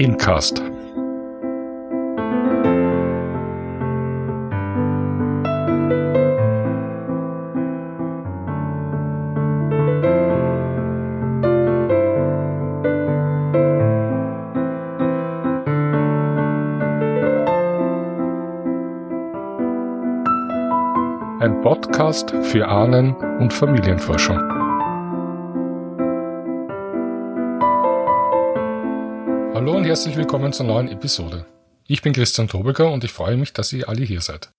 Gencast. Ein Podcast für Ahnen- und Familienforschung. Hallo und herzlich willkommen zur neuen Episode. Ich bin Christian Tobecker und ich freue mich, dass ihr alle hier seid.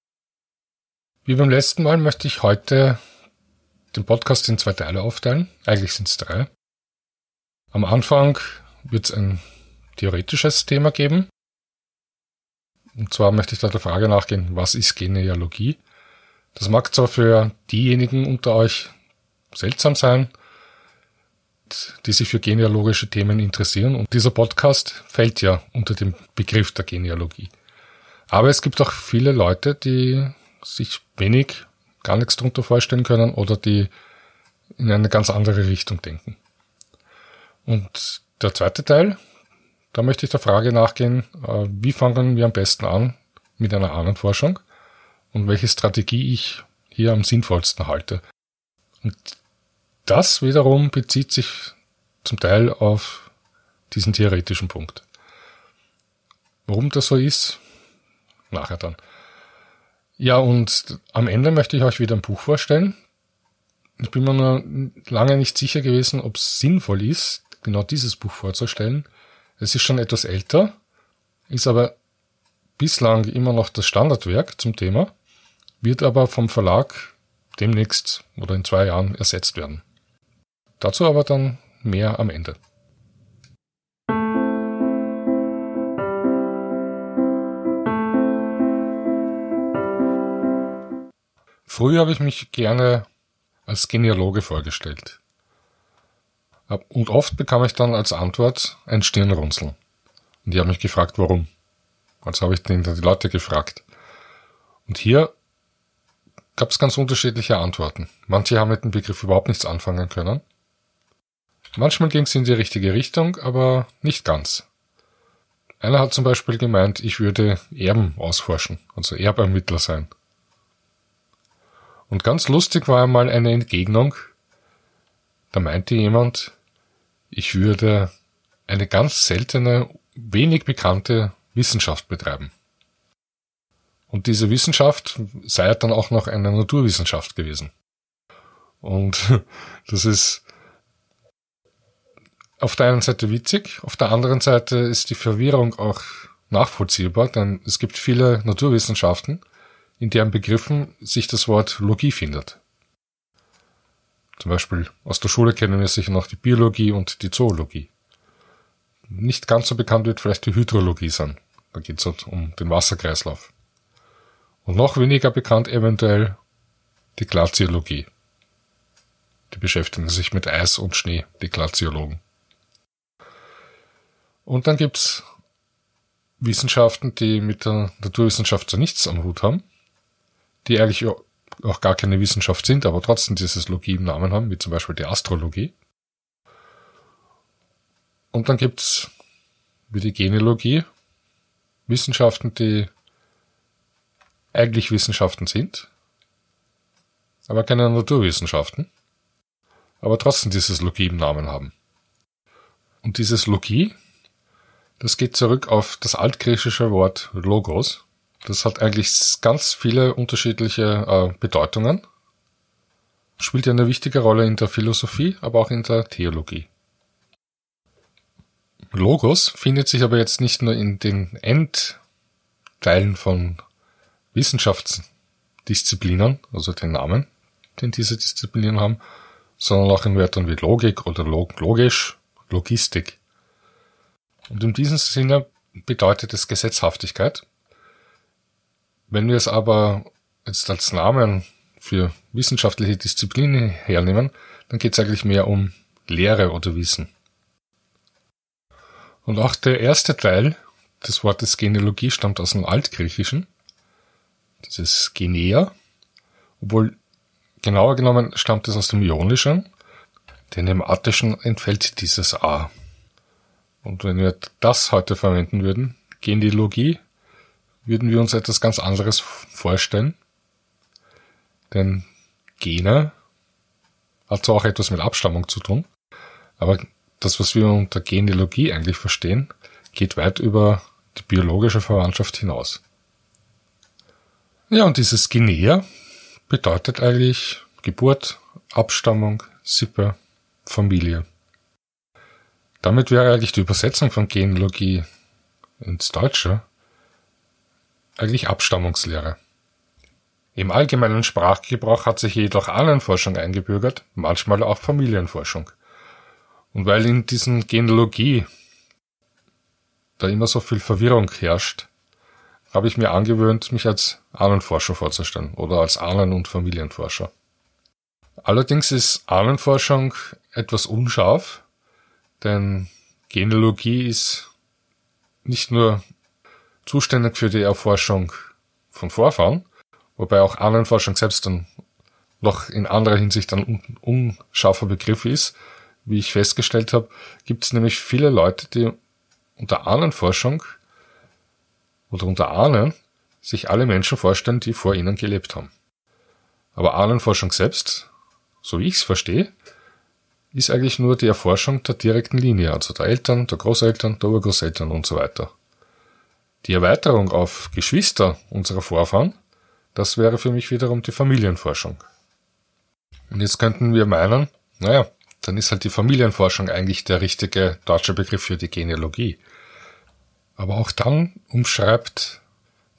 Wie beim letzten Mal möchte ich heute den Podcast in zwei Teile aufteilen. Eigentlich sind es drei. Am Anfang wird es ein theoretisches Thema geben. Und zwar möchte ich da der Frage nachgehen, was ist Genealogie? Das mag zwar für diejenigen unter euch seltsam sein, die sich für genealogische Themen interessieren. Und dieser Podcast fällt ja unter den Begriff der Genealogie. Aber es gibt auch viele Leute, die sich wenig, gar nichts darunter vorstellen können oder die in eine ganz andere Richtung denken. Und der zweite Teil, da möchte ich der Frage nachgehen, äh, wie fangen wir am besten an mit einer Ahnenforschung und welche Strategie ich hier am sinnvollsten halte. Und das wiederum bezieht sich zum Teil auf diesen theoretischen Punkt. Warum das so ist, nachher dann. Ja, und am Ende möchte ich euch wieder ein Buch vorstellen. Ich bin mir nur lange nicht sicher gewesen, ob es sinnvoll ist, genau dieses Buch vorzustellen. Es ist schon etwas älter, ist aber bislang immer noch das Standardwerk zum Thema, wird aber vom Verlag demnächst oder in zwei Jahren ersetzt werden. Dazu aber dann mehr am Ende. Früher habe ich mich gerne als Genealoge vorgestellt. Und oft bekam ich dann als Antwort ein Stirnrunzeln. Und die haben mich gefragt, warum. Also habe ich die Leute gefragt. Und hier gab es ganz unterschiedliche Antworten. Manche haben mit dem Begriff überhaupt nichts anfangen können. Manchmal ging es in die richtige Richtung, aber nicht ganz. Einer hat zum Beispiel gemeint, ich würde Erben ausforschen, also Erbermittler sein. Und ganz lustig war einmal eine Entgegnung. Da meinte jemand, ich würde eine ganz seltene, wenig bekannte Wissenschaft betreiben. Und diese Wissenschaft sei dann auch noch eine Naturwissenschaft gewesen. Und das ist auf der einen Seite witzig, auf der anderen Seite ist die Verwirrung auch nachvollziehbar, denn es gibt viele Naturwissenschaften, in deren Begriffen sich das Wort Logie findet. Zum Beispiel aus der Schule kennen wir sicher noch die Biologie und die Zoologie. Nicht ganz so bekannt wird vielleicht die Hydrologie sein. Da geht es halt um den Wasserkreislauf. Und noch weniger bekannt eventuell die Glaziologie. Die beschäftigen sich mit Eis und Schnee, die Glaziologen. Und dann gibt's Wissenschaften, die mit der Naturwissenschaft so nichts am Hut haben, die eigentlich auch gar keine Wissenschaft sind, aber trotzdem dieses Logie im Namen haben, wie zum Beispiel die Astrologie. Und dann gibt's wie die Genealogie Wissenschaften, die eigentlich Wissenschaften sind, aber keine Naturwissenschaften, aber trotzdem dieses Logie im Namen haben. Und dieses Logie das geht zurück auf das altgriechische Wort Logos. Das hat eigentlich ganz viele unterschiedliche äh, Bedeutungen. Spielt ja eine wichtige Rolle in der Philosophie, aber auch in der Theologie. Logos findet sich aber jetzt nicht nur in den Endteilen von Wissenschaftsdisziplinen, also den Namen, den diese Disziplinen haben, sondern auch in Wörtern wie Logik oder log logisch, Logistik. Und in diesem Sinne bedeutet es Gesetzhaftigkeit. Wenn wir es aber jetzt als Namen für wissenschaftliche Disziplinen hernehmen, dann geht es eigentlich mehr um Lehre oder Wissen. Und auch der erste Teil des Wortes Genealogie stammt aus dem Altgriechischen, dieses Genea, obwohl genauer genommen stammt es aus dem Ionischen, denn im Attischen entfällt dieses A. Und wenn wir das heute verwenden würden, Genealogie, würden wir uns etwas ganz anderes vorstellen. Denn Gene hat zwar auch etwas mit Abstammung zu tun, aber das, was wir unter Genealogie eigentlich verstehen, geht weit über die biologische Verwandtschaft hinaus. Ja, und dieses Genea bedeutet eigentlich Geburt, Abstammung, Sippe, Familie. Damit wäre eigentlich die Übersetzung von Genealogie ins Deutsche eigentlich Abstammungslehre. Im allgemeinen Sprachgebrauch hat sich jedoch Ahnenforschung eingebürgert, manchmal auch Familienforschung. Und weil in diesen Genealogie da immer so viel Verwirrung herrscht, habe ich mir angewöhnt, mich als Ahnenforscher vorzustellen oder als Ahnen- und Familienforscher. Allerdings ist Ahnenforschung etwas unscharf, denn Genealogie ist nicht nur zuständig für die Erforschung von Vorfahren, wobei auch Ahnenforschung selbst dann noch in anderer Hinsicht ein unscharfer Begriff ist. Wie ich festgestellt habe, gibt es nämlich viele Leute, die unter Ahnenforschung oder unter Ahnen sich alle Menschen vorstellen, die vor ihnen gelebt haben. Aber Ahnenforschung selbst, so wie ich es verstehe, ist eigentlich nur die Erforschung der direkten Linie, also der Eltern, der Großeltern, der Urgroßeltern und so weiter. Die Erweiterung auf Geschwister unserer Vorfahren, das wäre für mich wiederum die Familienforschung. Und jetzt könnten wir meinen, naja, dann ist halt die Familienforschung eigentlich der richtige deutsche Begriff für die Genealogie. Aber auch dann umschreibt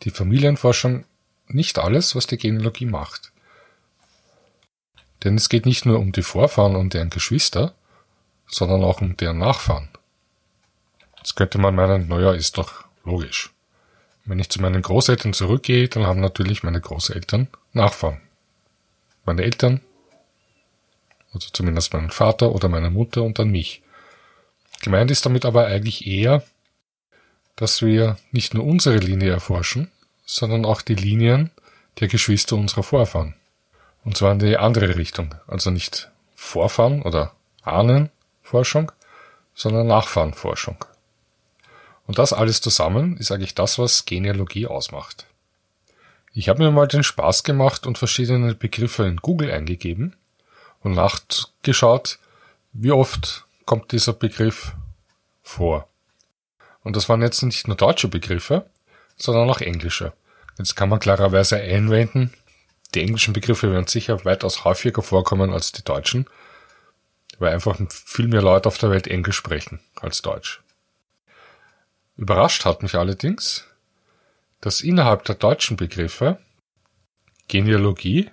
die Familienforschung nicht alles, was die Genealogie macht. Denn es geht nicht nur um die Vorfahren und deren Geschwister, sondern auch um deren Nachfahren. Jetzt könnte man meinen, naja, ist doch logisch. Wenn ich zu meinen Großeltern zurückgehe, dann haben natürlich meine Großeltern Nachfahren. Meine Eltern, also zumindest meinen Vater oder meine Mutter und dann mich. Gemeint ist damit aber eigentlich eher, dass wir nicht nur unsere Linie erforschen, sondern auch die Linien der Geschwister unserer Vorfahren. Und zwar in die andere Richtung. Also nicht Vorfahren oder Ahnenforschung, sondern Nachfahrenforschung. Und das alles zusammen ist eigentlich das, was Genealogie ausmacht. Ich habe mir mal den Spaß gemacht und verschiedene Begriffe in Google eingegeben und nachgeschaut, wie oft kommt dieser Begriff vor. Und das waren jetzt nicht nur deutsche Begriffe, sondern auch englische. Jetzt kann man klarerweise einwenden, die englischen Begriffe werden sicher weitaus häufiger vorkommen als die deutschen, weil einfach viel mehr Leute auf der Welt Englisch sprechen als Deutsch. Überrascht hat mich allerdings, dass innerhalb der deutschen Begriffe Genealogie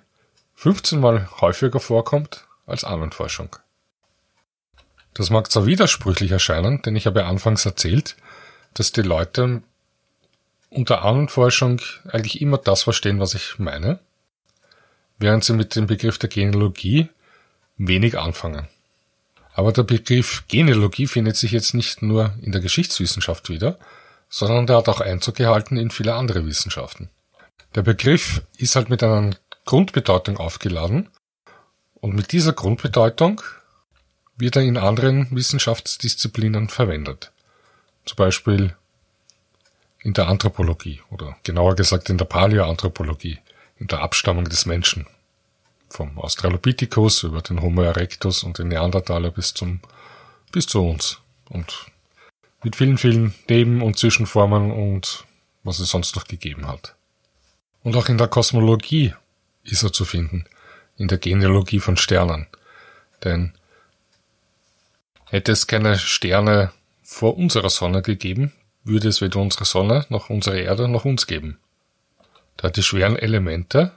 15 mal häufiger vorkommt als Ahnenforschung. Das mag zwar widersprüchlich erscheinen, denn ich habe anfangs erzählt, dass die Leute unter Ahnenforschung eigentlich immer das verstehen, was ich meine, während sie mit dem Begriff der Genealogie wenig anfangen. Aber der Begriff Genealogie findet sich jetzt nicht nur in der Geschichtswissenschaft wieder, sondern der hat auch Einzug gehalten in viele andere Wissenschaften. Der Begriff ist halt mit einer Grundbedeutung aufgeladen und mit dieser Grundbedeutung wird er in anderen Wissenschaftsdisziplinen verwendet. Zum Beispiel in der Anthropologie oder genauer gesagt in der Paläoanthropologie, in der Abstammung des Menschen. Vom Australopithecus über den Homo erectus und den Neandertaler bis zum, bis zu uns. Und mit vielen, vielen Neben- und Zwischenformen und was es sonst noch gegeben hat. Und auch in der Kosmologie ist er zu finden, in der Genealogie von Sternen. Denn hätte es keine Sterne vor unserer Sonne gegeben, würde es weder unsere Sonne noch unsere Erde noch uns geben. Da die schweren Elemente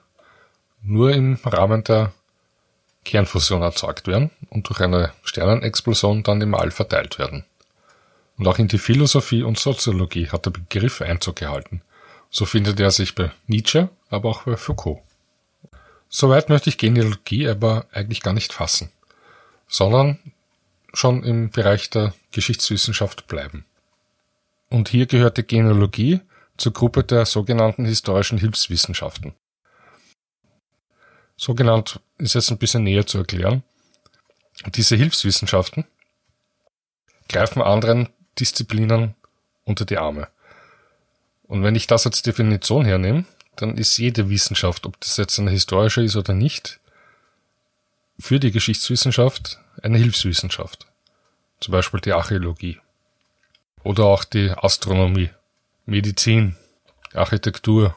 nur im Rahmen der Kernfusion erzeugt werden und durch eine Sternenexplosion dann im All verteilt werden. Und auch in die Philosophie und Soziologie hat der Begriff Einzug gehalten. So findet er sich bei Nietzsche, aber auch bei Foucault. Soweit möchte ich Genealogie aber eigentlich gar nicht fassen, sondern schon im Bereich der Geschichtswissenschaft bleiben. Und hier gehört die Genealogie zur Gruppe der sogenannten historischen Hilfswissenschaften. Sogenannt ist jetzt ein bisschen näher zu erklären. Diese Hilfswissenschaften greifen anderen Disziplinen unter die Arme. Und wenn ich das als Definition hernehme, dann ist jede Wissenschaft, ob das jetzt eine historische ist oder nicht, für die Geschichtswissenschaft eine Hilfswissenschaft. Zum Beispiel die Archäologie. Oder auch die Astronomie, Medizin, Architektur,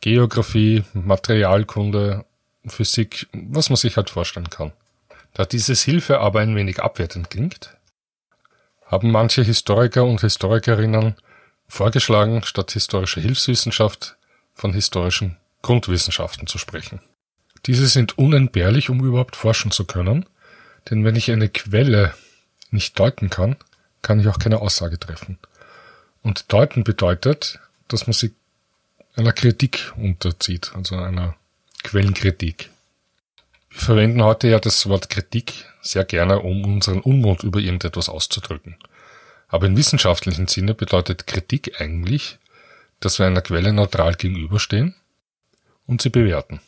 Geografie, Materialkunde, Physik, was man sich halt vorstellen kann. Da dieses Hilfe aber ein wenig abwertend klingt, haben manche Historiker und Historikerinnen vorgeschlagen, statt historischer Hilfswissenschaft von historischen Grundwissenschaften zu sprechen. Diese sind unentbehrlich, um überhaupt forschen zu können, denn wenn ich eine Quelle nicht deuten kann, kann ich auch keine Aussage treffen. Und deuten bedeutet, dass man sie einer Kritik unterzieht, also einer Quellenkritik. Wir verwenden heute ja das Wort Kritik sehr gerne, um unseren Unmut über irgendetwas auszudrücken. Aber im wissenschaftlichen Sinne bedeutet Kritik eigentlich, dass wir einer Quelle neutral gegenüberstehen und sie bewerten.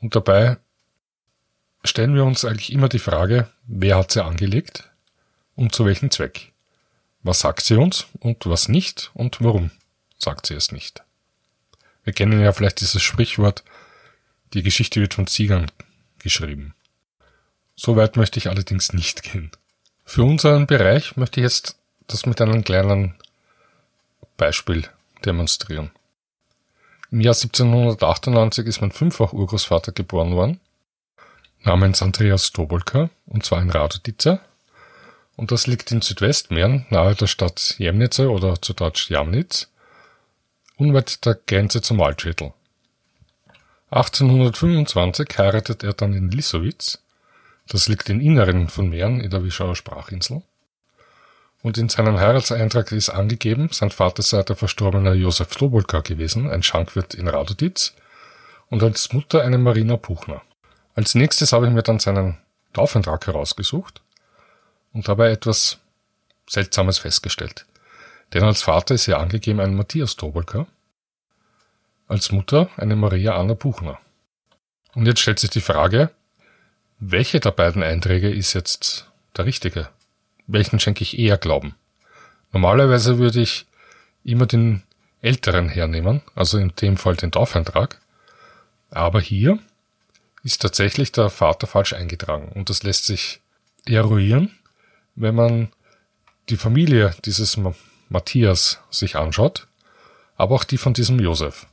Und dabei stellen wir uns eigentlich immer die Frage, wer hat sie angelegt und zu welchem Zweck? Was sagt sie uns und was nicht und warum sagt sie es nicht? Wir kennen ja vielleicht dieses Sprichwort, die Geschichte wird von Siegern geschrieben. So weit möchte ich allerdings nicht gehen. Für unseren Bereich möchte ich jetzt das mit einem kleinen Beispiel demonstrieren. Im Jahr 1798 ist mein fünffach Urgroßvater geboren worden, namens Andreas Tobolka, und zwar in Radodice. Und das liegt in Südwestmähren, nahe der Stadt Jemnice oder zu Deutsch Jamnitz, unweit der Grenze zum Waldviertel. 1825 heiratet er dann in Lissowitz, das liegt im Inneren von Mähren in der Wischauer Sprachinsel. Und in seinem Heiratseintrag ist angegeben, sein Vater sei der verstorbene Josef Tobolka gewesen, ein Schankwirt in Radoditz, und als Mutter eine Marina Puchner. Als nächstes habe ich mir dann seinen Taufantrag herausgesucht und dabei etwas Seltsames festgestellt. Denn als Vater ist hier angegeben ein Matthias Tobolka, als Mutter eine Maria Anna Buchner. Und jetzt stellt sich die Frage, welche der beiden Einträge ist jetzt der richtige? Welchen schenke ich eher Glauben? Normalerweise würde ich immer den älteren hernehmen, also in dem Fall den Taufeintrag. Aber hier ist tatsächlich der Vater falsch eingetragen und das lässt sich eruieren, wenn man die Familie dieses Matthias sich anschaut, aber auch die von diesem Josef.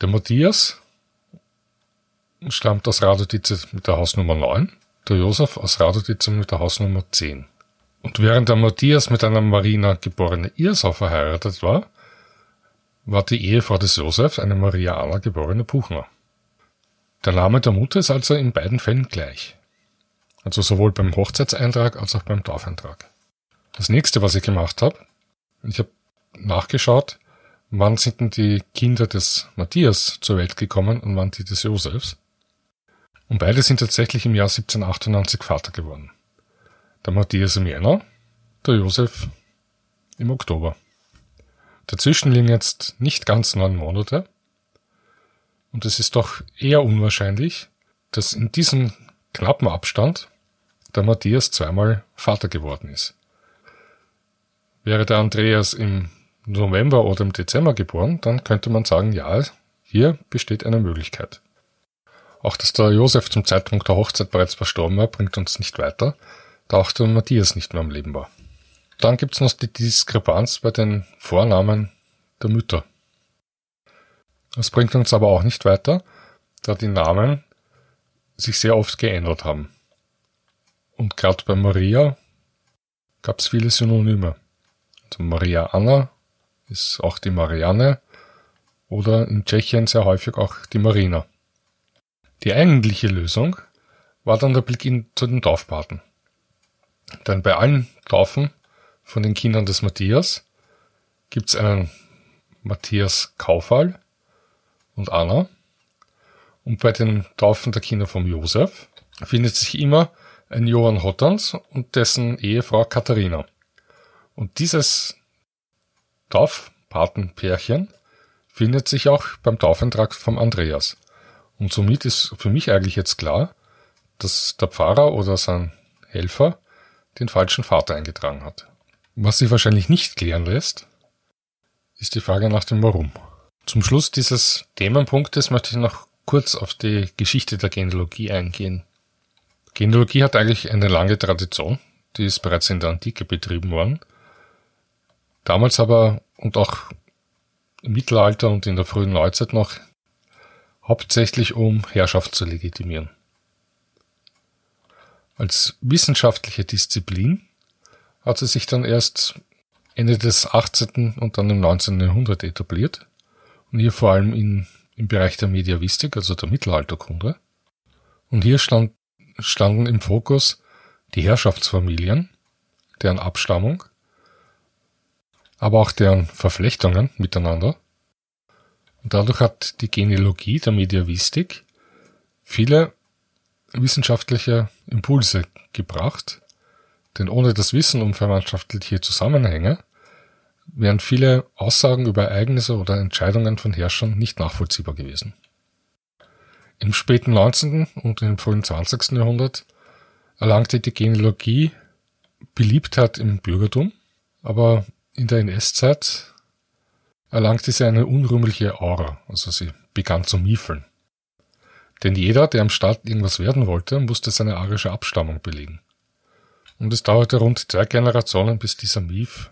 Der Matthias stammt aus Radodice mit der Hausnummer 9, der Josef aus Radodice mit der Hausnummer 10. Und während der Matthias mit einer Marina geborene Irsau verheiratet war, war die Ehefrau des Josef eine Maria Anna geborene Buchner. Der Name der Mutter ist also in beiden Fällen gleich. Also sowohl beim Hochzeitseintrag als auch beim Taufeintrag. Das nächste, was ich gemacht habe, ich habe nachgeschaut, wann sind denn die Kinder des Matthias zur Welt gekommen und wann die des Josefs. Und beide sind tatsächlich im Jahr 1798 Vater geworden. Der Matthias im Jänner, der Josef im Oktober. Dazwischen liegen jetzt nicht ganz neun Monate. Und es ist doch eher unwahrscheinlich, dass in diesem knappen Abstand der Matthias zweimal Vater geworden ist. Wäre der Andreas im November oder im Dezember geboren, dann könnte man sagen, ja, hier besteht eine Möglichkeit. Auch dass der Josef zum Zeitpunkt der Hochzeit bereits verstorben war, bringt uns nicht weiter, da auch der Matthias nicht mehr am Leben war. Dann gibt's noch die Diskrepanz bei den Vornamen der Mütter. Das bringt uns aber auch nicht weiter, da die Namen sich sehr oft geändert haben. Und gerade bei Maria gab's viele Synonyme. Also Maria Anna ist auch die Marianne oder in Tschechien sehr häufig auch die Marina. Die eigentliche Lösung war dann der Blick in, zu den Taufpaten. Denn bei allen Taufen von den Kindern des Matthias gibt es einen Matthias Kaufall und Anna. Und bei den Taufen der Kinder vom Josef findet sich immer ein Johann Hottans und dessen Ehefrau Katharina. Und dieses Taufpatenpärchen findet sich auch beim Taufantrag vom Andreas. Und somit ist für mich eigentlich jetzt klar, dass der Pfarrer oder sein Helfer den falschen Vater eingetragen hat. Was sich wahrscheinlich nicht klären lässt, ist die Frage nach dem Warum. Zum Schluss dieses Themenpunktes möchte ich noch kurz auf die Geschichte der Genealogie eingehen. Genealogie hat eigentlich eine lange Tradition, die ist bereits in der Antike betrieben worden. Damals aber und auch im Mittelalter und in der frühen Neuzeit noch hauptsächlich um Herrschaft zu legitimieren. Als wissenschaftliche Disziplin hat sie sich dann erst Ende des 18. und dann im 19. Jahrhundert etabliert und hier vor allem in, im Bereich der Mediavistik, also der Mittelalterkunde. Und hier stand, standen im Fokus die Herrschaftsfamilien, deren Abstammung, aber auch deren Verflechtungen miteinander. Und dadurch hat die Genealogie der Mediavistik viele wissenschaftliche Impulse gebracht, denn ohne das Wissen um verwandtschaftliche Zusammenhänge wären viele Aussagen über Ereignisse oder Entscheidungen von Herrschern nicht nachvollziehbar gewesen. Im späten 19. und im frühen 20. Jahrhundert erlangte die Genealogie Beliebtheit im Bürgertum, aber in der NS-Zeit erlangte sie eine unrühmliche Aura, also sie begann zu miefeln. Denn jeder, der am Staat irgendwas werden wollte, musste seine arische Abstammung belegen. Und es dauerte rund zwei Generationen, bis dieser Mief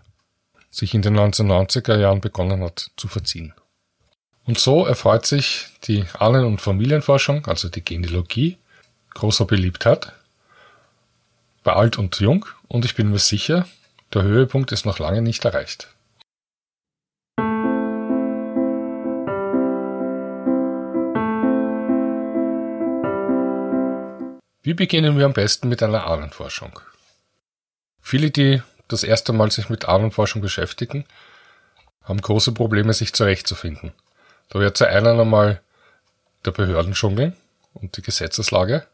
sich in den 1990er Jahren begonnen hat zu verziehen. Und so erfreut sich die Ahnen- und Familienforschung, also die Genealogie, großer Beliebtheit bei alt und jung und ich bin mir sicher, der Höhepunkt ist noch lange nicht erreicht. Wie beginnen wir am besten mit einer Ahnenforschung? Viele, die das erste Mal sich mit Ahnenforschung beschäftigen, haben große Probleme, sich zurechtzufinden. Da wird zu einen einmal der Behördendschungel und die Gesetzeslage,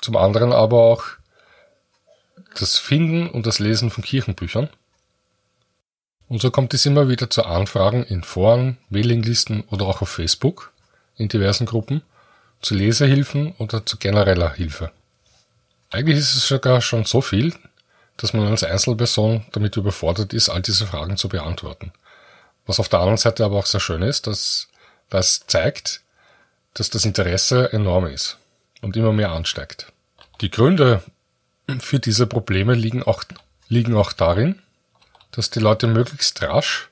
zum anderen aber auch das Finden und das Lesen von Kirchenbüchern. Und so kommt es immer wieder zu Anfragen in Foren, Mailinglisten oder auch auf Facebook in diversen Gruppen zu Leserhilfen oder zu genereller Hilfe. Eigentlich ist es sogar schon so viel, dass man als Einzelperson damit überfordert ist, all diese Fragen zu beantworten. Was auf der anderen Seite aber auch sehr schön ist, dass das zeigt, dass das Interesse enorm ist und immer mehr ansteigt. Die Gründe für diese Probleme liegen auch, liegen auch darin, dass die Leute möglichst rasch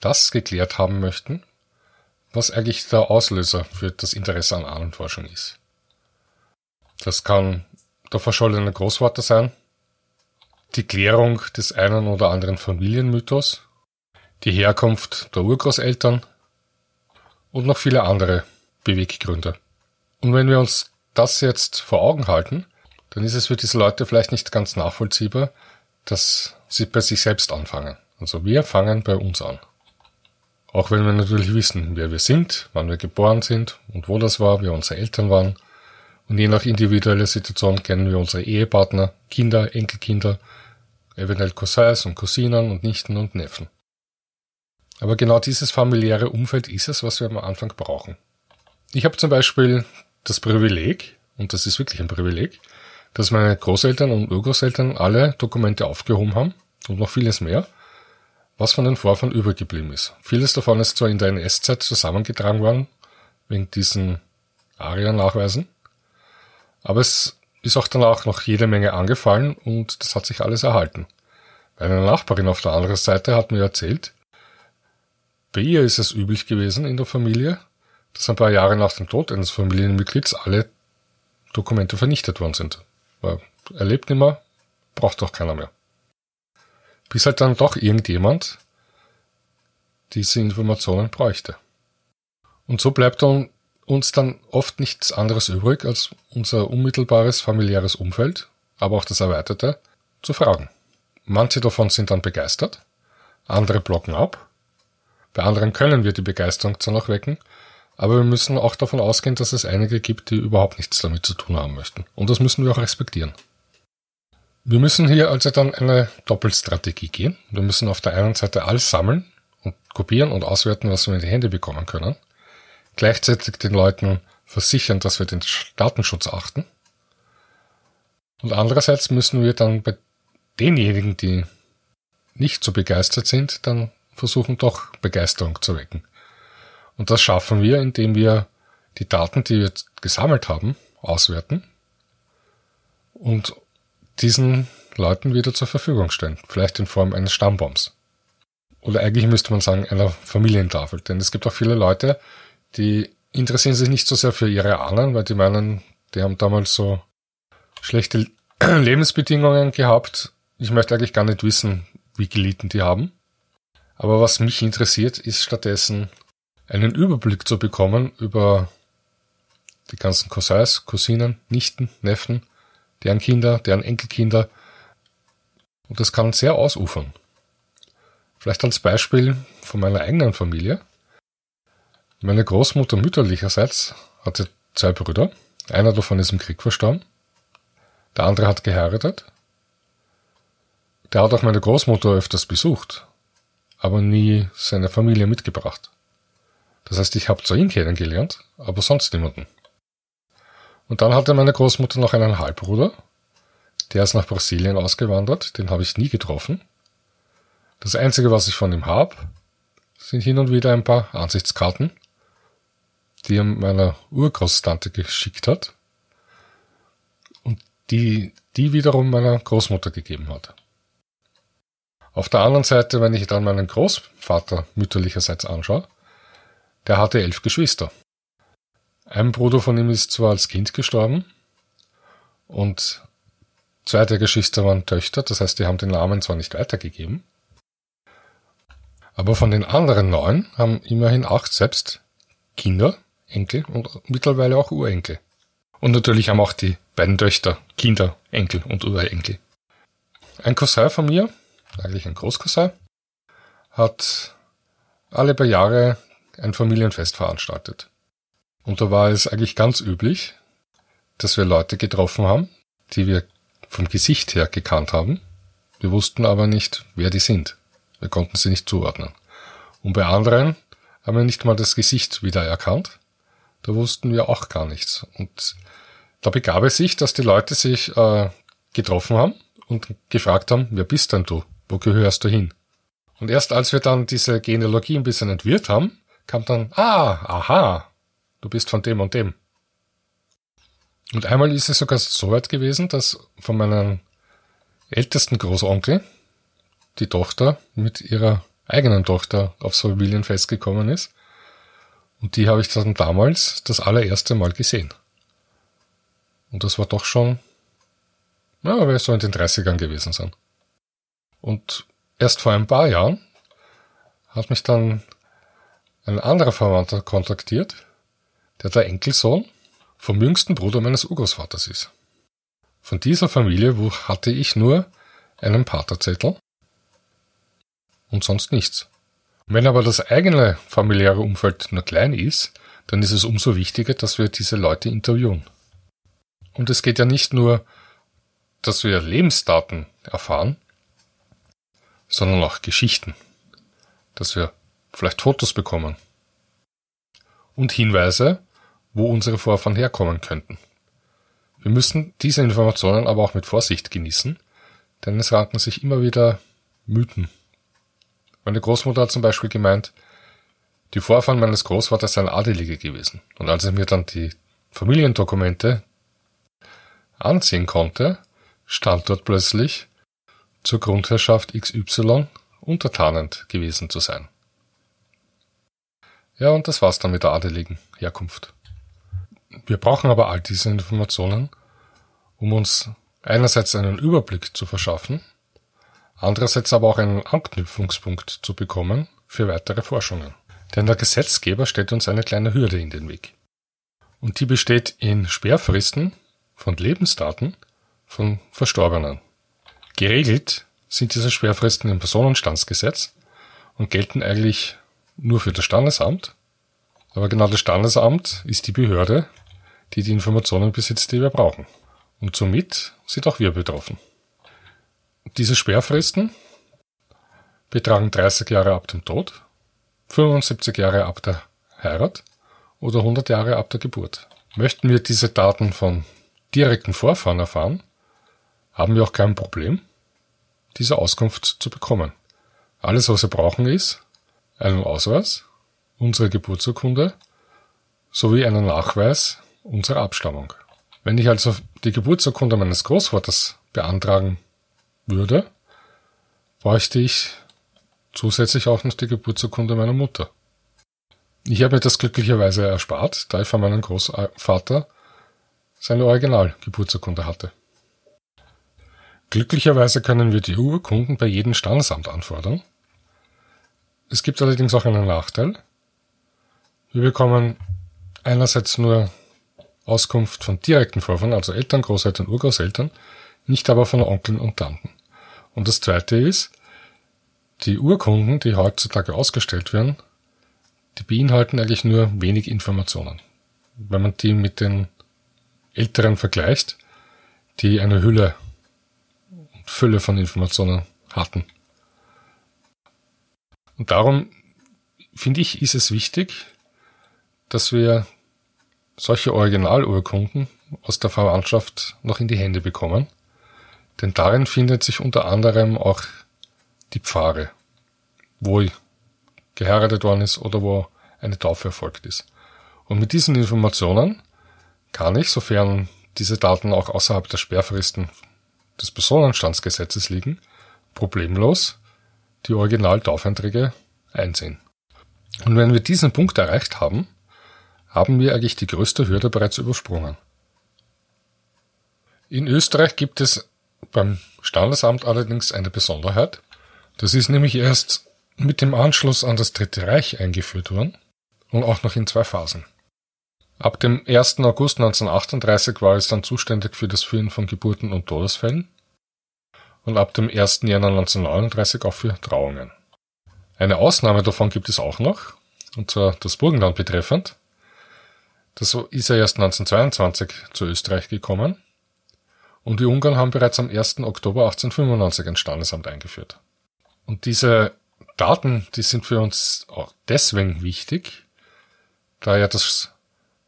das geklärt haben möchten, was eigentlich der Auslöser für das Interesse an Ahnenforschung ist. Das kann der verschollene Großvater sein, die Klärung des einen oder anderen Familienmythos, die Herkunft der Urgroßeltern und noch viele andere Beweggründe. Und wenn wir uns das jetzt vor Augen halten, dann ist es für diese Leute vielleicht nicht ganz nachvollziehbar, dass sie bei sich selbst anfangen. Also wir fangen bei uns an. Auch wenn wir natürlich wissen, wer wir sind, wann wir geboren sind und wo das war, wer unsere Eltern waren. Und je nach individueller Situation kennen wir unsere Ehepartner, Kinder, Enkelkinder, eventuell Cousins und Cousinen und Nichten und Neffen. Aber genau dieses familiäre Umfeld ist es, was wir am Anfang brauchen. Ich habe zum Beispiel das Privileg, und das ist wirklich ein Privileg, dass meine Großeltern und Urgroßeltern alle Dokumente aufgehoben haben und noch vieles mehr, was von den Vorfahren übrig geblieben ist. Vieles davon ist zwar in der NS-Zeit zusammengetragen worden, wegen diesen ARIA-Nachweisen, aber es ist auch danach noch jede Menge angefallen und das hat sich alles erhalten. Eine Nachbarin auf der anderen Seite hat mir erzählt, bei ihr ist es üblich gewesen in der Familie, dass ein paar Jahre nach dem Tod eines Familienmitglieds alle Dokumente vernichtet worden sind. Weil er lebt nicht mehr, braucht doch keiner mehr bis halt dann doch irgendjemand diese Informationen bräuchte. Und so bleibt dann uns dann oft nichts anderes übrig, als unser unmittelbares familiäres Umfeld, aber auch das erweiterte, zu fragen. Manche davon sind dann begeistert, andere blocken ab, bei anderen können wir die Begeisterung zwar noch wecken, aber wir müssen auch davon ausgehen, dass es einige gibt, die überhaupt nichts damit zu tun haben möchten. Und das müssen wir auch respektieren. Wir müssen hier also dann eine Doppelstrategie gehen. Wir müssen auf der einen Seite alles sammeln und kopieren und auswerten, was wir in die Hände bekommen können. Gleichzeitig den Leuten versichern, dass wir den Datenschutz achten. Und andererseits müssen wir dann bei denjenigen, die nicht so begeistert sind, dann versuchen doch Begeisterung zu wecken. Und das schaffen wir, indem wir die Daten, die wir gesammelt haben, auswerten und diesen Leuten wieder zur Verfügung stellen. Vielleicht in Form eines Stammbaums. Oder eigentlich müsste man sagen, einer Familientafel. Denn es gibt auch viele Leute, die interessieren sich nicht so sehr für ihre Ahnen, weil die meinen, die haben damals so schlechte Lebensbedingungen gehabt. Ich möchte eigentlich gar nicht wissen, wie gelitten die haben. Aber was mich interessiert, ist stattdessen einen Überblick zu bekommen über die ganzen Cousins, Cousinen, Nichten, Neffen, deren Kinder, deren Enkelkinder. Und das kann sehr ausufern. Vielleicht als Beispiel von meiner eigenen Familie. Meine Großmutter mütterlicherseits hatte zwei Brüder. Einer davon ist im Krieg verstorben. Der andere hat geheiratet. Der hat auch meine Großmutter öfters besucht, aber nie seine Familie mitgebracht. Das heißt, ich habe zwar ihn kennengelernt, aber sonst niemanden. Und dann hatte meine Großmutter noch einen Halbbruder, der ist nach Brasilien ausgewandert, den habe ich nie getroffen. Das Einzige, was ich von ihm habe, sind hin und wieder ein paar Ansichtskarten, die er meiner Urgroßtante geschickt hat und die, die wiederum meiner Großmutter gegeben hat. Auf der anderen Seite, wenn ich dann meinen Großvater mütterlicherseits anschaue, der hatte elf Geschwister. Ein Bruder von ihm ist zwar als Kind gestorben und zwei der Geschwister waren Töchter, das heißt, die haben den Namen zwar nicht weitergegeben, aber von den anderen neun haben immerhin acht selbst Kinder, Enkel und mittlerweile auch Urenkel. Und natürlich haben auch die beiden Töchter Kinder, Enkel und Urenkel. Ein Cousin von mir, eigentlich ein Großcousin, hat alle paar Jahre ein Familienfest veranstaltet. Und da war es eigentlich ganz üblich, dass wir Leute getroffen haben, die wir vom Gesicht her gekannt haben. Wir wussten aber nicht, wer die sind. Wir konnten sie nicht zuordnen. Und bei anderen haben wir nicht mal das Gesicht wieder erkannt. Da wussten wir auch gar nichts. Und da begab es sich, dass die Leute sich äh, getroffen haben und gefragt haben, wer bist denn du? Wo gehörst du hin? Und erst als wir dann diese Genealogie ein bisschen entwirrt haben, kam dann, ah, aha, du bist von dem und dem. Und einmal ist es sogar so weit gewesen, dass von meinem ältesten Großonkel die Tochter mit ihrer eigenen Tochter aufs Familienfest gekommen ist. Und die habe ich dann damals das allererste Mal gesehen. Und das war doch schon, ja, so in den 30ern gewesen sein. Und erst vor ein paar Jahren hat mich dann ein anderer Verwandter kontaktiert, der der Enkelsohn vom jüngsten Bruder meines Urgroßvaters ist. Von dieser Familie hatte ich nur einen Paterzettel und sonst nichts. Wenn aber das eigene familiäre Umfeld nur klein ist, dann ist es umso wichtiger, dass wir diese Leute interviewen. Und es geht ja nicht nur, dass wir Lebensdaten erfahren, sondern auch Geschichten. Dass wir vielleicht Fotos bekommen. Und Hinweise, wo unsere Vorfahren herkommen könnten. Wir müssen diese Informationen aber auch mit Vorsicht genießen, denn es ranken sich immer wieder Mythen. Meine Großmutter hat zum Beispiel gemeint, die Vorfahren meines Großvaters seien Adelige gewesen. Und als ich mir dann die Familiendokumente ansehen konnte, stand dort plötzlich zur Grundherrschaft XY untertanend gewesen zu sein. Ja, und das war's dann mit der adeligen Herkunft. Wir brauchen aber all diese Informationen, um uns einerseits einen Überblick zu verschaffen, andererseits aber auch einen Anknüpfungspunkt zu bekommen für weitere Forschungen. Denn der Gesetzgeber stellt uns eine kleine Hürde in den Weg. Und die besteht in Sperrfristen von Lebensdaten von Verstorbenen. Geregelt sind diese Sperrfristen im Personenstandsgesetz und gelten eigentlich nur für das Standesamt. Aber genau das Standesamt ist die Behörde, die die Informationen besitzt, die wir brauchen. Und somit sind auch wir betroffen. Diese Sperrfristen betragen 30 Jahre ab dem Tod, 75 Jahre ab der Heirat oder 100 Jahre ab der Geburt. Möchten wir diese Daten von direkten Vorfahren erfahren, haben wir auch kein Problem, diese Auskunft zu bekommen. Alles, was wir brauchen, ist einen Ausweis, unsere Geburtsurkunde sowie einen Nachweis unserer Abstammung. Wenn ich also die Geburtsurkunde meines Großvaters beantragen würde, bräuchte ich zusätzlich auch noch die Geburtsurkunde meiner Mutter. Ich habe mir das glücklicherweise erspart, da ich von meinem Großvater seine Originalgeburtsurkunde hatte. Glücklicherweise können wir die Urkunden bei jedem Standesamt anfordern. Es gibt allerdings auch einen Nachteil. Wir bekommen einerseits nur Auskunft von direkten Vorfahren, also Eltern, Großeltern, Urgroßeltern, nicht aber von Onkeln und Tanten. Und das zweite ist, die Urkunden, die heutzutage ausgestellt werden, die beinhalten eigentlich nur wenig Informationen. Wenn man die mit den älteren vergleicht, die eine Hülle Fülle von Informationen hatten. Und darum finde ich, ist es wichtig, dass wir solche Originalurkunden aus der Verwandtschaft noch in die Hände bekommen. Denn darin findet sich unter anderem auch die Pfarre, wo geheiratet worden ist oder wo eine Taufe erfolgt ist. Und mit diesen Informationen kann ich, sofern diese Daten auch außerhalb der Sperrfristen des Personenstandsgesetzes liegen, problemlos die Original-Taufelnträge einsehen. Und wenn wir diesen Punkt erreicht haben, haben wir eigentlich die größte Hürde bereits übersprungen. In Österreich gibt es beim Standesamt allerdings eine Besonderheit. Das ist nämlich erst mit dem Anschluss an das Dritte Reich eingeführt worden und auch noch in zwei Phasen. Ab dem 1. August 1938 war es dann zuständig für das Führen von Geburten und Todesfällen und ab dem 1. Januar 1939 auch für Trauungen. Eine Ausnahme davon gibt es auch noch, und zwar das Burgenland betreffend. Das ist ja erst 1922 zu Österreich gekommen und die Ungarn haben bereits am 1. Oktober 1895 ein Standesamt eingeführt. Und diese Daten, die sind für uns auch deswegen wichtig, da ja das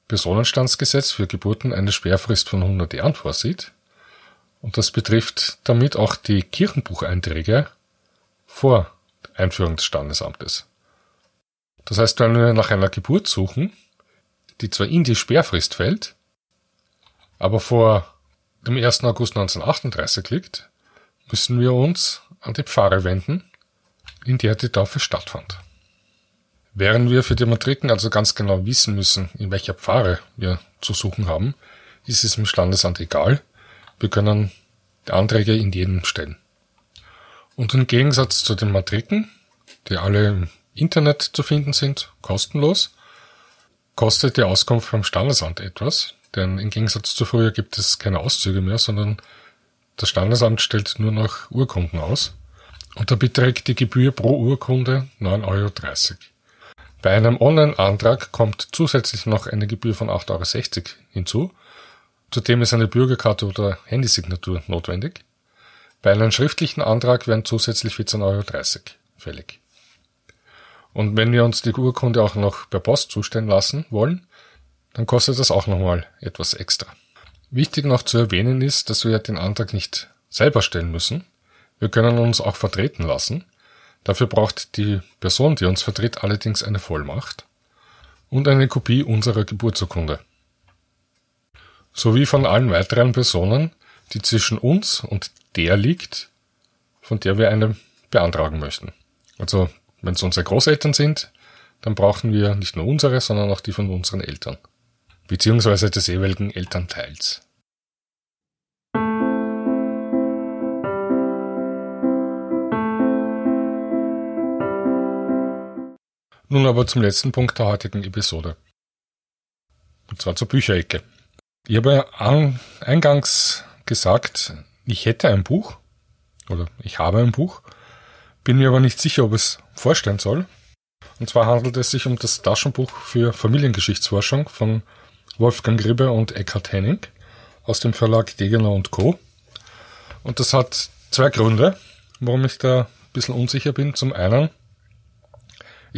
Personenstandsgesetz für Geburten eine Sperrfrist von 100 Jahren vorsieht. Und das betrifft damit auch die Kirchenbucheinträge vor Einführung des Standesamtes. Das heißt, wenn wir nach einer Geburt suchen, die zwar in die Sperrfrist fällt, aber vor dem 1. August 1938 liegt, müssen wir uns an die Pfarre wenden, in der die Taufe stattfand. Während wir für die Matriken also ganz genau wissen müssen, in welcher Pfarre wir zu suchen haben, ist es im Standesamt egal. Wir können die Anträge in jedem stellen. Und im Gegensatz zu den Matriken, die alle im Internet zu finden sind, kostenlos, kostet die Auskunft beim Standesamt etwas, denn im Gegensatz zu früher gibt es keine Auszüge mehr, sondern das Standesamt stellt nur noch Urkunden aus. Und da beträgt die Gebühr pro Urkunde 9,30 Euro. Bei einem Online-Antrag kommt zusätzlich noch eine Gebühr von 8,60 Euro hinzu. Zudem ist eine Bürgerkarte oder Handysignatur notwendig. Bei einem schriftlichen Antrag werden zusätzlich 14,30 Euro fällig. Und wenn wir uns die Urkunde auch noch per Post zustellen lassen wollen, dann kostet das auch nochmal etwas extra. Wichtig noch zu erwähnen ist, dass wir den Antrag nicht selber stellen müssen. Wir können uns auch vertreten lassen. Dafür braucht die Person, die uns vertritt, allerdings eine Vollmacht und eine Kopie unserer Geburtsurkunde. Sowie von allen weiteren Personen, die zwischen uns und der liegt, von der wir eine beantragen möchten. Also, wenn es unsere Großeltern sind, dann brauchen wir nicht nur unsere, sondern auch die von unseren Eltern. Beziehungsweise des jeweiligen Elternteils. Nun aber zum letzten Punkt der heutigen Episode. Und zwar zur Bücherecke. Ich habe an, eingangs gesagt, ich hätte ein Buch oder ich habe ein Buch, bin mir aber nicht sicher, ob es vorstellen soll. Und zwar handelt es sich um das Taschenbuch für Familiengeschichtsforschung von Wolfgang Gribbe und Eckhard Henning aus dem Verlag Degener und Co. Und das hat zwei Gründe, warum ich da ein bisschen unsicher bin. Zum einen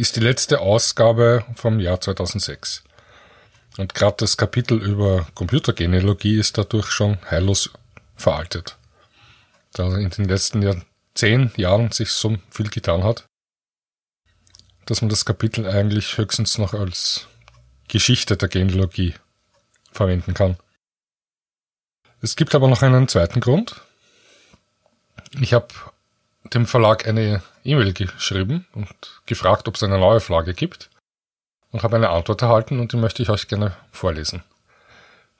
ist die letzte Ausgabe vom Jahr 2006. Und gerade das Kapitel über Computergenealogie ist dadurch schon heillos veraltet. da in den letzten Jahr, zehn Jahren sich so viel getan hat, dass man das Kapitel eigentlich höchstens noch als Geschichte der Genealogie verwenden kann. Es gibt aber noch einen zweiten Grund. Ich habe dem Verlag eine E-Mail geschrieben und gefragt, ob es eine neue Flagge gibt und habe eine Antwort erhalten und die möchte ich euch gerne vorlesen.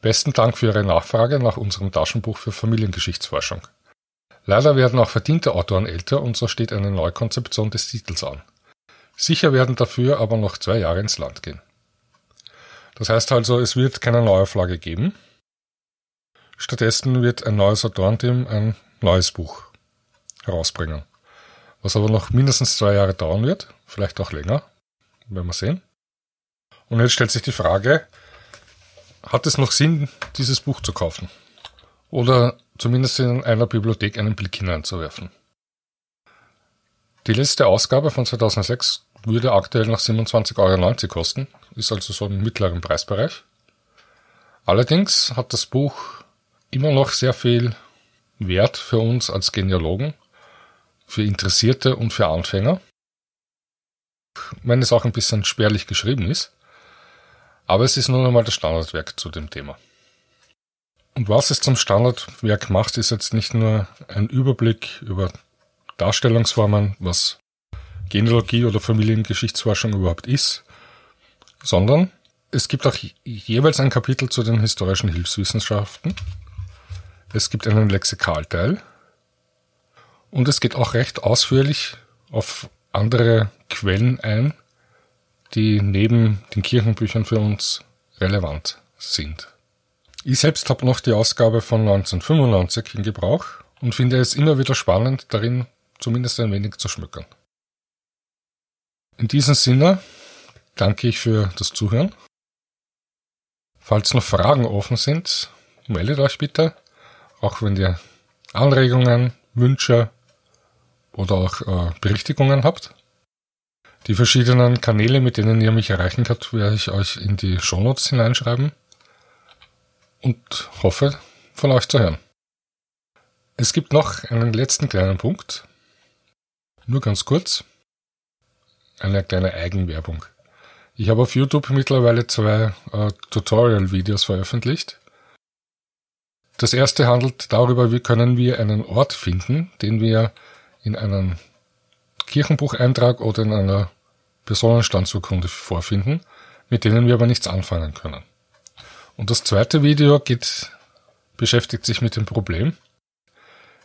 Besten Dank für Ihre Nachfrage nach unserem Taschenbuch für Familiengeschichtsforschung. Leider werden auch verdiente Autoren älter und so steht eine Neukonzeption des Titels an. Sicher werden dafür aber noch zwei Jahre ins Land gehen. Das heißt also, es wird keine neue Flagge geben. Stattdessen wird ein neues Autorenteam ein neues Buch herausbringen. Was aber noch mindestens zwei Jahre dauern wird, vielleicht auch länger, werden wir sehen. Und jetzt stellt sich die Frage, hat es noch Sinn, dieses Buch zu kaufen? Oder zumindest in einer Bibliothek einen Blick hineinzuwerfen? Die letzte Ausgabe von 2006 würde aktuell noch 27,90 Euro kosten, ist also so im mittleren Preisbereich. Allerdings hat das Buch immer noch sehr viel Wert für uns als Genealogen, für Interessierte und für Anfänger. Wenn es auch ein bisschen spärlich geschrieben ist. Aber es ist nun einmal das Standardwerk zu dem Thema. Und was es zum Standardwerk macht, ist jetzt nicht nur ein Überblick über Darstellungsformen, was Genealogie oder Familiengeschichtsforschung überhaupt ist, sondern es gibt auch jeweils ein Kapitel zu den historischen Hilfswissenschaften. Es gibt einen Lexikalteil und es geht auch recht ausführlich auf andere Quellen ein, die neben den Kirchenbüchern für uns relevant sind. Ich selbst habe noch die Ausgabe von 1995 in Gebrauch und finde es immer wieder spannend, darin zumindest ein wenig zu schmückern. In diesem Sinne danke ich für das Zuhören. Falls noch Fragen offen sind, meldet euch bitte, auch wenn ihr Anregungen, Wünsche oder auch äh, Berichtigungen habt. Die verschiedenen Kanäle, mit denen ihr mich erreichen könnt, werde ich euch in die Shownotes hineinschreiben und hoffe, von euch zu hören. Es gibt noch einen letzten kleinen Punkt. Nur ganz kurz. Eine kleine Eigenwerbung. Ich habe auf YouTube mittlerweile zwei äh, Tutorial-Videos veröffentlicht. Das erste handelt darüber, wie können wir einen Ort finden, den wir in einem Kirchenbucheintrag oder in einer Personenstandsurkunde vorfinden, mit denen wir aber nichts anfangen können. Und das zweite Video geht, beschäftigt sich mit dem Problem.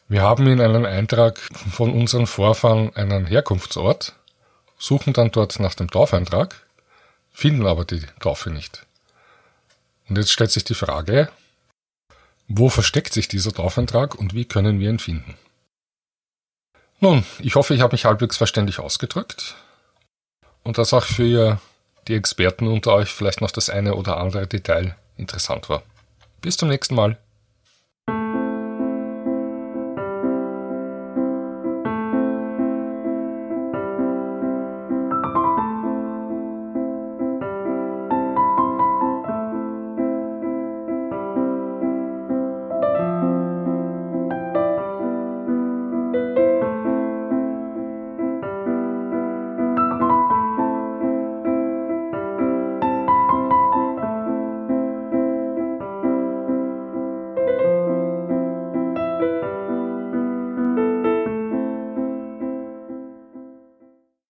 Wir haben in einem Eintrag von unseren Vorfahren einen Herkunftsort, suchen dann dort nach dem Taufeintrag, finden aber die Taufe nicht. Und jetzt stellt sich die Frage, wo versteckt sich dieser Taufeintrag und wie können wir ihn finden? Nun, ich hoffe, ich habe mich halbwegs verständlich ausgedrückt und dass auch für die Experten unter euch vielleicht noch das eine oder andere Detail interessant war. Bis zum nächsten Mal.